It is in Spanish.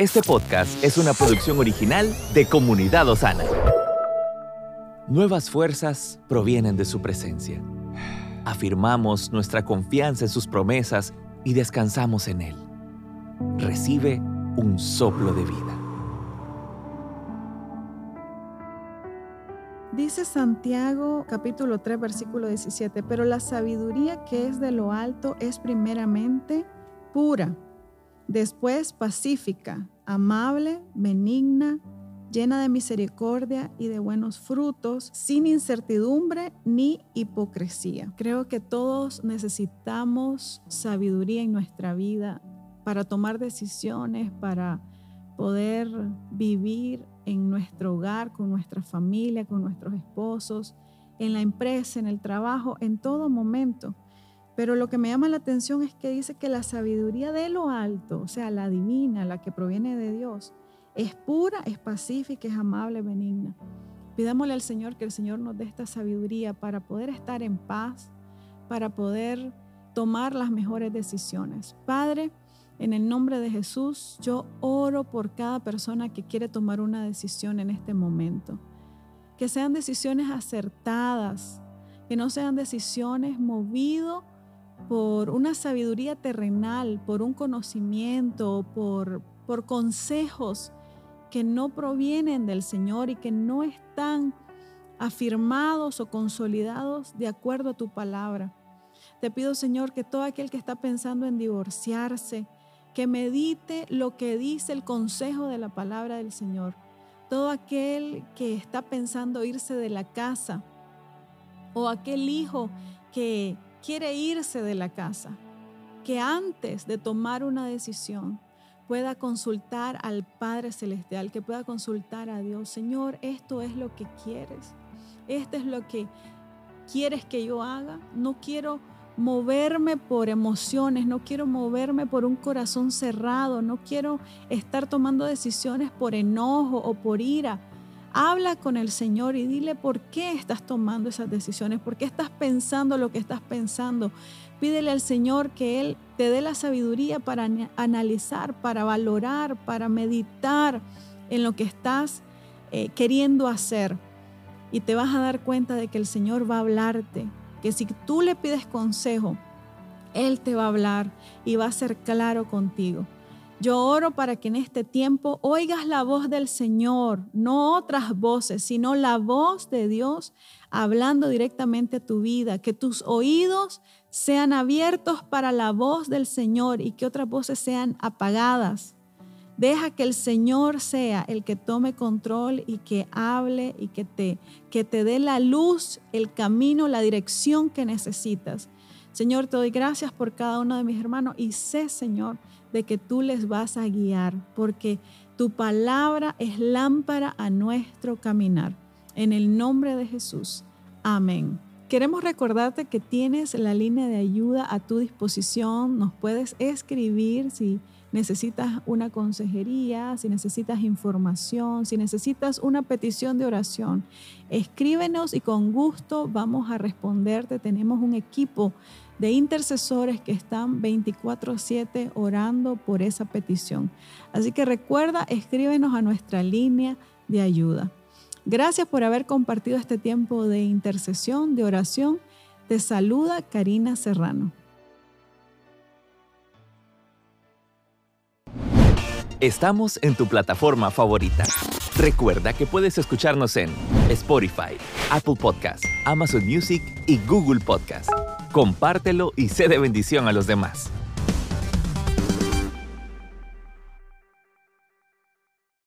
Este podcast es una producción original de Comunidad Osana. Nuevas fuerzas provienen de su presencia. Afirmamos nuestra confianza en sus promesas y descansamos en Él. Recibe un soplo de vida. Dice Santiago capítulo 3 versículo 17, pero la sabiduría que es de lo alto es primeramente pura Después pacífica, amable, benigna, llena de misericordia y de buenos frutos, sin incertidumbre ni hipocresía. Creo que todos necesitamos sabiduría en nuestra vida para tomar decisiones, para poder vivir en nuestro hogar, con nuestra familia, con nuestros esposos, en la empresa, en el trabajo, en todo momento. Pero lo que me llama la atención es que dice que la sabiduría de lo alto, o sea, la divina, la que proviene de Dios, es pura, es pacífica, es amable, benigna. Pidámosle al Señor que el Señor nos dé esta sabiduría para poder estar en paz, para poder tomar las mejores decisiones. Padre, en el nombre de Jesús, yo oro por cada persona que quiere tomar una decisión en este momento. Que sean decisiones acertadas, que no sean decisiones movidas por una sabiduría terrenal, por un conocimiento, por, por consejos que no provienen del Señor y que no están afirmados o consolidados de acuerdo a tu palabra. Te pido, Señor, que todo aquel que está pensando en divorciarse, que medite lo que dice el consejo de la palabra del Señor. Todo aquel que está pensando irse de la casa o aquel hijo que quiere irse de la casa, que antes de tomar una decisión pueda consultar al Padre Celestial, que pueda consultar a Dios, Señor, esto es lo que quieres, esto es lo que quieres que yo haga, no quiero moverme por emociones, no quiero moverme por un corazón cerrado, no quiero estar tomando decisiones por enojo o por ira, Habla con el Señor y dile por qué estás tomando esas decisiones, por qué estás pensando lo que estás pensando. Pídele al Señor que Él te dé la sabiduría para analizar, para valorar, para meditar en lo que estás eh, queriendo hacer. Y te vas a dar cuenta de que el Señor va a hablarte, que si tú le pides consejo, Él te va a hablar y va a ser claro contigo. Yo oro para que en este tiempo oigas la voz del Señor, no otras voces, sino la voz de Dios hablando directamente a tu vida, que tus oídos sean abiertos para la voz del Señor y que otras voces sean apagadas. Deja que el Señor sea el que tome control y que hable y que te, que te dé la luz, el camino, la dirección que necesitas. Señor, te doy gracias por cada uno de mis hermanos y sé, Señor, de que tú les vas a guiar, porque tu palabra es lámpara a nuestro caminar. En el nombre de Jesús. Amén. Queremos recordarte que tienes la línea de ayuda a tu disposición. Nos puedes escribir si necesitas una consejería, si necesitas información, si necesitas una petición de oración. Escríbenos y con gusto vamos a responderte. Tenemos un equipo de intercesores que están 24/7 orando por esa petición. Así que recuerda, escríbenos a nuestra línea de ayuda. Gracias por haber compartido este tiempo de intercesión, de oración. Te saluda Karina Serrano. Estamos en tu plataforma favorita. Recuerda que puedes escucharnos en Spotify, Apple Podcast, Amazon Music y Google Podcast compártelo y sé de bendición a los demás.